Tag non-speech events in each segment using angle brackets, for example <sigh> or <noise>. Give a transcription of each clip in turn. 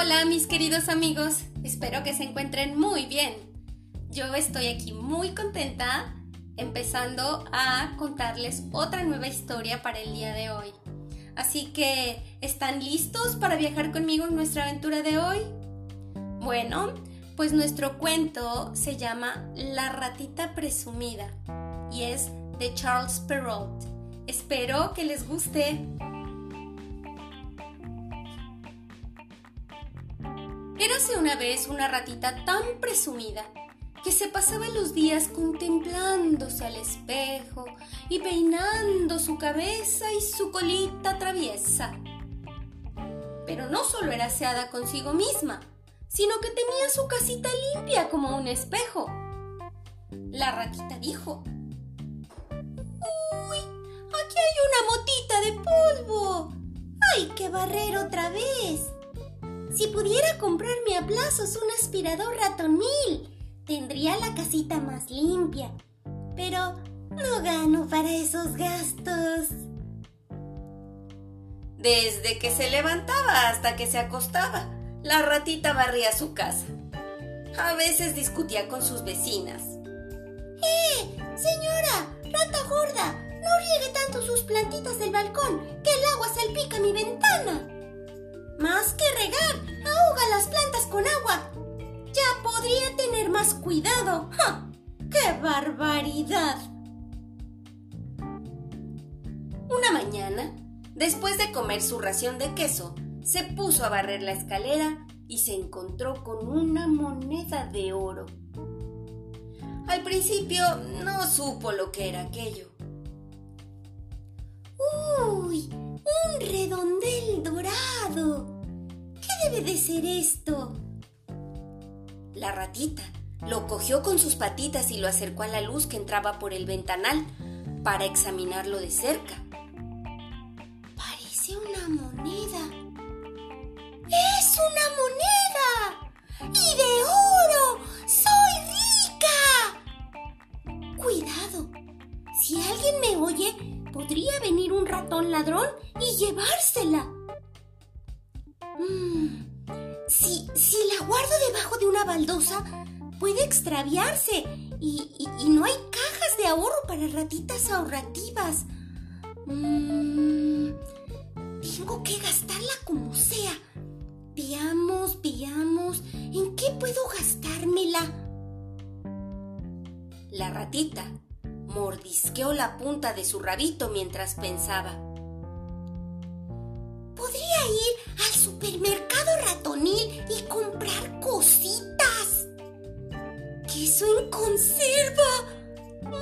Hola mis queridos amigos, espero que se encuentren muy bien. Yo estoy aquí muy contenta empezando a contarles otra nueva historia para el día de hoy. Así que, ¿están listos para viajar conmigo en nuestra aventura de hoy? Bueno, pues nuestro cuento se llama La ratita presumida y es de Charles Perrault. Espero que les guste. Érase una vez una ratita tan presumida que se pasaba los días contemplándose al espejo y peinando su cabeza y su colita traviesa. Pero no solo era aseada consigo misma, sino que tenía su casita limpia como un espejo. La ratita dijo, ¡Uy! Aquí hay una motita de polvo. ¡Hay que barrer otra vez! Si pudiera comprarme a plazos un aspirador ratonil, tendría la casita más limpia. Pero no gano para esos gastos. Desde que se levantaba hasta que se acostaba, la ratita barría su casa. A veces discutía con sus vecinas. ¡Eh! Señora, rata gorda, no riegue tanto sus plantitas del balcón, que el agua salpica mi ventana. Más que regar, ahoga las plantas con agua. Ya podría tener más cuidado. ¡Qué barbaridad! Una mañana, después de comer su ración de queso, se puso a barrer la escalera y se encontró con una moneda de oro. Al principio no supo lo que era aquello. ¡Uy! ¡Un redondel dorado! ¿Qué debe de ser esto? La ratita lo cogió con sus patitas y lo acercó a la luz que entraba por el ventanal para examinarlo de cerca. Parece una moneda. ¡Es una moneda! ¡Y de oro! ¡Soy rica! Cuidado. Si alguien me oye, podría venir un ratón ladrón y llevársela. Mm, si, si la guardo debajo de una baldosa, puede extraviarse y, no hay cajas de ahorro para ratitas ahorrativas. Mm, tengo que gastarla como sea. Veamos, veamos, ¿en qué puedo gastármela? La ratita mordisqueó la punta de su rabito mientras pensaba. Supermercado ratonil y comprar cositas. Queso en conserva. Mm.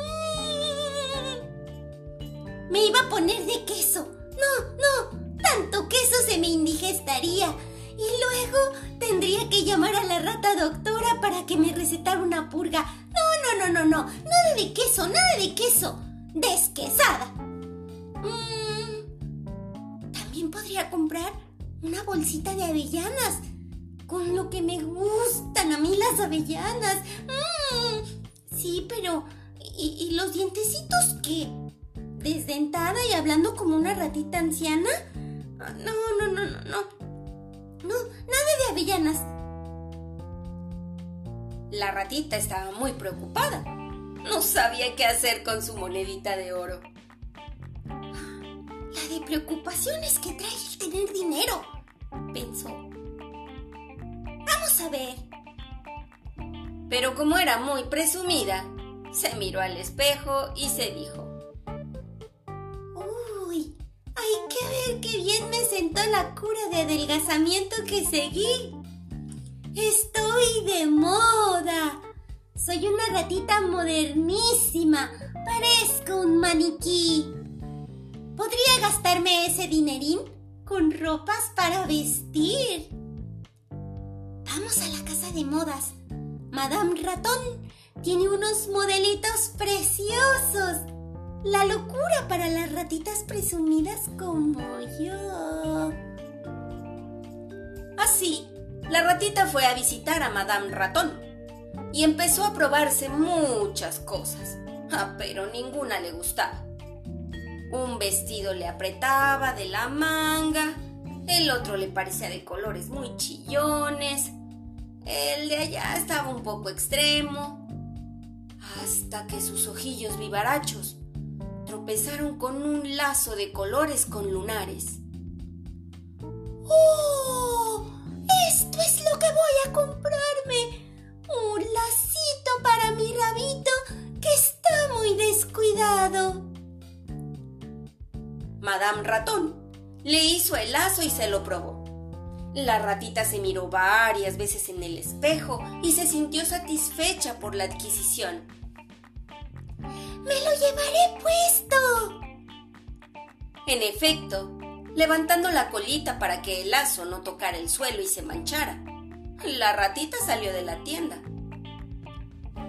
Me iba a poner de queso. No, no, tanto queso se me indigestaría. Y luego tendría que llamar a la rata doctora para que me recetara una purga. No, no, no, no, no. Nada de queso, nada de queso. Desquesada. Mm, También podría comprar una bolsita de avellanas. Con lo que me gustan a mí las avellanas. Mm, sí, pero... ¿y, ¿Y los dientecitos qué? ¿Desdentada y hablando como una ratita anciana? Ah, No, no, no, no, no. No, nada de avellanas. La ratita estaba muy preocupada. No sabía qué hacer con su monedita de oro. De preocupaciones que trae el tener dinero, pensó. Vamos a ver. Pero como era muy presumida, se miró al espejo y se dijo, Uy, hay que ver qué bien me sentó la cura de adelgazamiento que seguí. Estoy de moda. Soy una ratita modernísima. Parezco un maniquí. ¿Podría gastarme ese dinerín con ropas para vestir? Vamos a la casa de modas. Madame Ratón tiene unos modelitos preciosos. La locura para las ratitas presumidas como yo. Así, la ratita fue a visitar a Madame Ratón y empezó a probarse muchas cosas, ah, pero ninguna le gustaba. Un vestido le apretaba de la manga El otro le parecía de colores muy chillones. El de allá estaba un poco extremo. Hasta que sus ojillos vivarachos tropezaron con un lazo de colores con lunares. ¡Oh! Esto es lo que voy a comprarme. Madame Ratón le hizo el lazo y se lo probó. La ratita se miró varias veces en el espejo y se sintió satisfecha por la adquisición. ¡Me lo llevaré puesto! En efecto, levantando la colita para que el lazo no tocara el suelo y se manchara, la ratita salió de la tienda.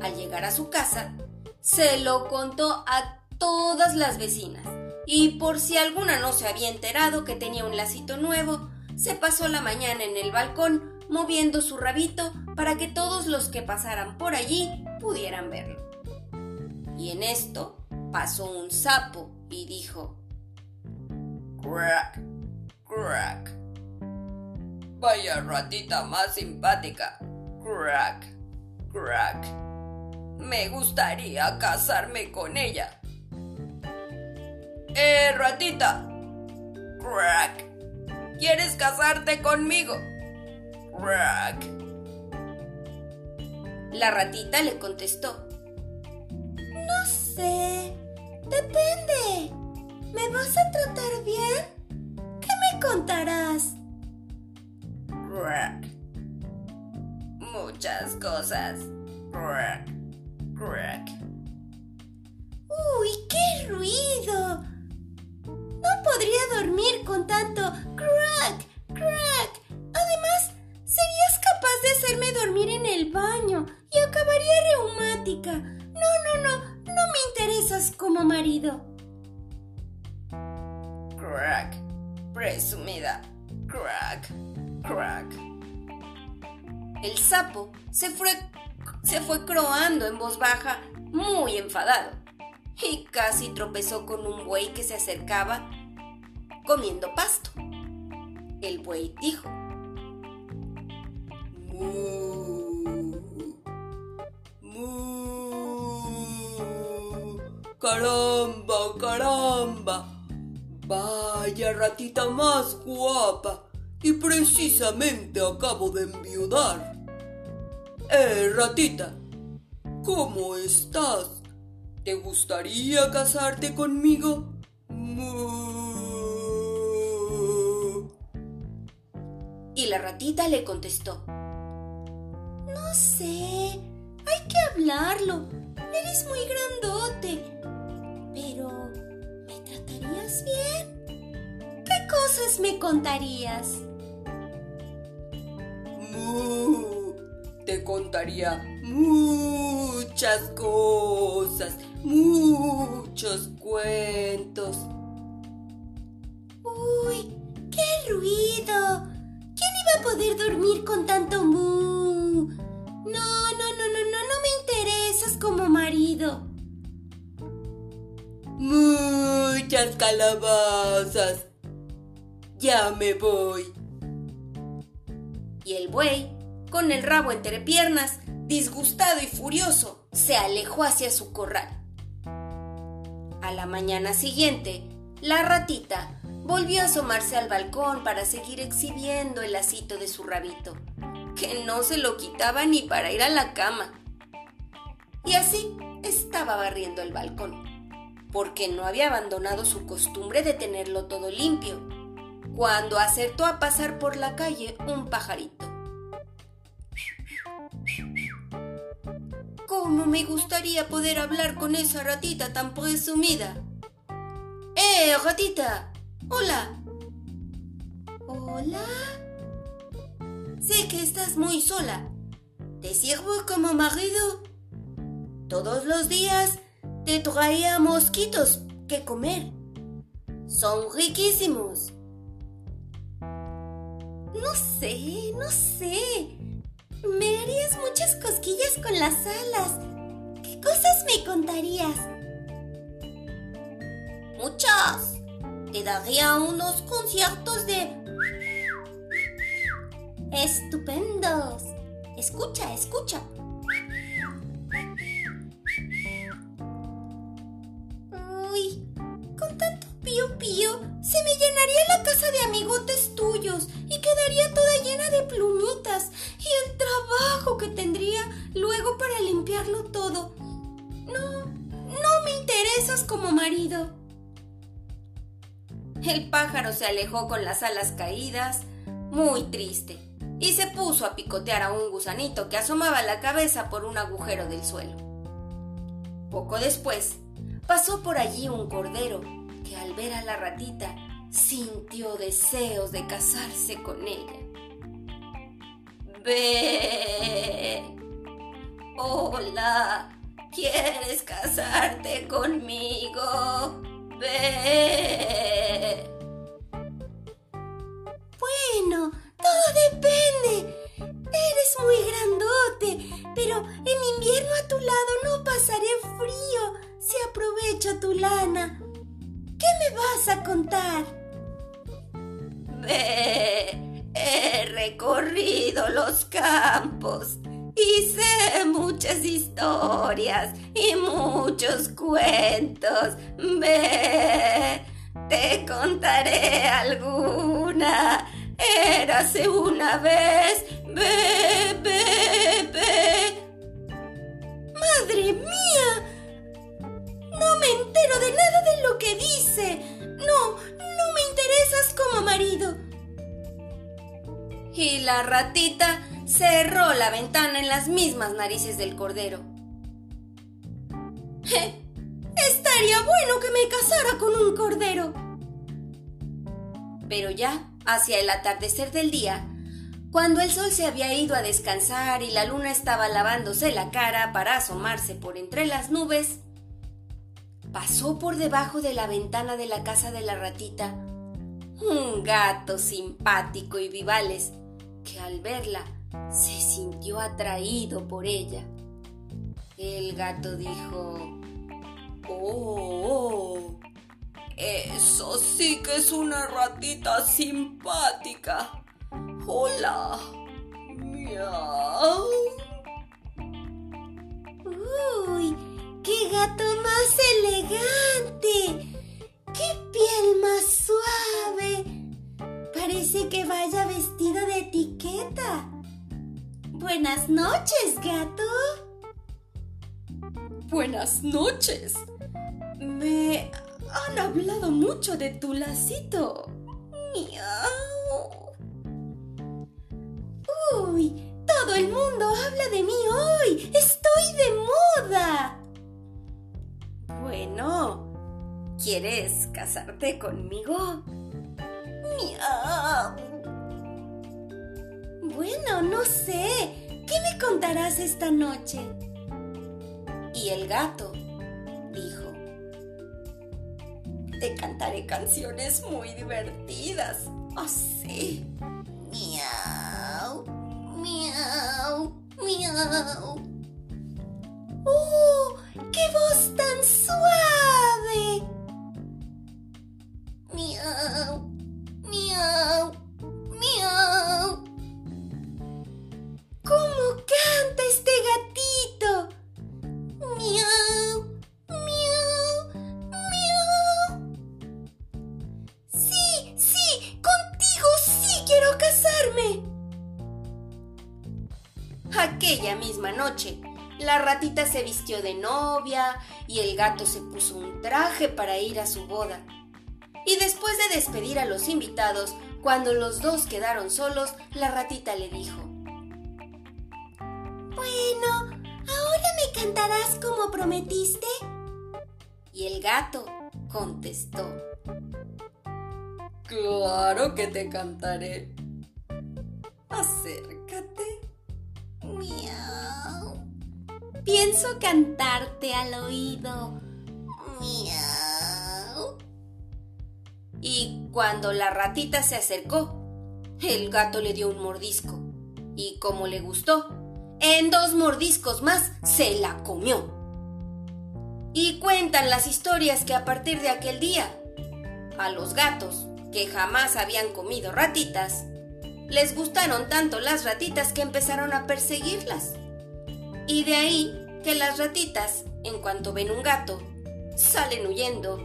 Al llegar a su casa, se lo contó a todas las vecinas y por si alguna no se había enterado que tenía un lacito nuevo, se pasó la mañana en el balcón moviendo su rabito para que todos los que pasaran por allí pudieran verlo. Y en esto pasó un sapo y dijo, Crack, crack. Vaya ratita más simpática. Crack, crack. Me gustaría casarme con ella. ¡Eh, ratita! ¡Crack! ¿Quieres casarte conmigo? ¡Crack! La ratita le contestó. No sé. Depende. ¿Me vas a tratar bien? ¿Qué me contarás? ¡Crack! Muchas cosas. ¡Crack! ¡Crack! ¡Uy, qué ruido! Podría dormir con tanto crack, crack. Además, serías capaz de hacerme dormir en el baño y acabaría reumática. No, no, no, no me interesas como marido. Crack, presumida. Crack, crack. El sapo se fue, se fue croando en voz baja, muy enfadado y casi tropezó con un buey que se acercaba comiendo pasto. El buey dijo, Mu, caramba, caramba. Vaya ratita más guapa. Y precisamente acabo de enviudar. Eh, ratita, ¿cómo estás? ¿Te gustaría casarte conmigo? Y la ratita le contestó. No sé. Hay que hablarlo. Eres muy grandote. Pero, ¿me tratarías bien? ¿Qué cosas me contarías? Te contaría muchas cosas, muchos cuentos. Poder dormir con tanto mu? No, no, no, no, no, no me interesas como marido. Muchas calabazas. Ya me voy. Y el buey, con el rabo entre piernas, disgustado y furioso, se alejó hacia su corral. A la mañana siguiente, la ratita volvió a asomarse al balcón para seguir exhibiendo el lacito de su rabito, que no se lo quitaba ni para ir a la cama. Y así estaba barriendo el balcón, porque no había abandonado su costumbre de tenerlo todo limpio, cuando acertó a pasar por la calle un pajarito. ¿Cómo me gustaría poder hablar con esa ratita tan presumida? ¡Eh, ratita! ¡Hola! ¿Hola? Sé que estás muy sola. ¿Te sirvo como marido? Todos los días te traía mosquitos que comer. Son riquísimos. No sé, no sé. Me harías muchas cosquillas con las alas. ¿Qué cosas me contarías? Muchas te daría unos conciertos de... Estupendos. Escucha, escucha, El pájaro se alejó con las alas caídas, muy triste, y se puso a picotear a un gusanito que asomaba la cabeza por un agujero del suelo. Poco después, pasó por allí un cordero que al ver a la ratita sintió deseos de casarse con ella. Ve. Hola, ¿quieres casarte conmigo? Bueno, todo depende. Eres muy grandote, pero en invierno a tu lado no pasaré frío si aprovecho tu lana. ¿Qué me vas a contar? Ve, <laughs> he recorrido los campos sé muchas historias y muchos cuentos. Ve, te contaré alguna. Érase una vez. Ve, ve, ve. ¡Madre mía! No me entero de nada de lo que dice. No, no me interesas como marido. Y la ratita cerró la ventana en las mismas narices del cordero. Estaría bueno que me casara con un cordero. Pero ya, hacia el atardecer del día, cuando el sol se había ido a descansar y la luna estaba lavándose la cara para asomarse por entre las nubes, pasó por debajo de la ventana de la casa de la ratita un gato simpático y vivales que al verla se sintió atraído por ella. El gato dijo, Oh, eso sí que es una ratita simpática. Hola. Miau. Uy, qué gato más elegante. Qué piel más suave. Parece que vaya vestido de etiqueta. Buenas noches, gato. Buenas noches. Me han hablado mucho de tu lacito. Miau. Uy, todo el mundo habla de mí hoy. Estoy de moda. Bueno, ¿quieres casarte conmigo? Miau. Bueno, no sé. ¿Qué me contarás esta noche? Y el gato dijo, Te cantaré canciones muy divertidas. Oh, sí. Miau, miau, miau. ¡Oh! ¡Qué voz tan suave! Se vistió de novia y el gato se puso un traje para ir a su boda. Y después de despedir a los invitados, cuando los dos quedaron solos, la ratita le dijo, Bueno, ¿ahora me cantarás como prometiste? y el gato contestó, Claro que te cantaré. Acércate. Miau. Pienso cantarte al oído. Miau. Y cuando la ratita se acercó, el gato le dio un mordisco. Y como le gustó, en dos mordiscos más se la comió. Y cuentan las historias que a partir de aquel día, a los gatos, que jamás habían comido ratitas, les gustaron tanto las ratitas que empezaron a perseguirlas. Y de ahí que las ratitas, en cuanto ven un gato, salen huyendo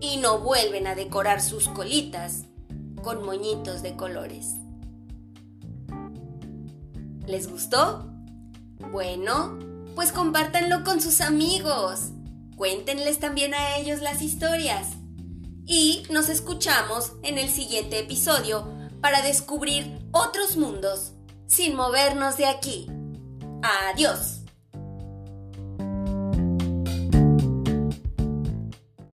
y no vuelven a decorar sus colitas con moñitos de colores. ¿Les gustó? Bueno, pues compártanlo con sus amigos. Cuéntenles también a ellos las historias. Y nos escuchamos en el siguiente episodio para descubrir otros mundos sin movernos de aquí. Adiós.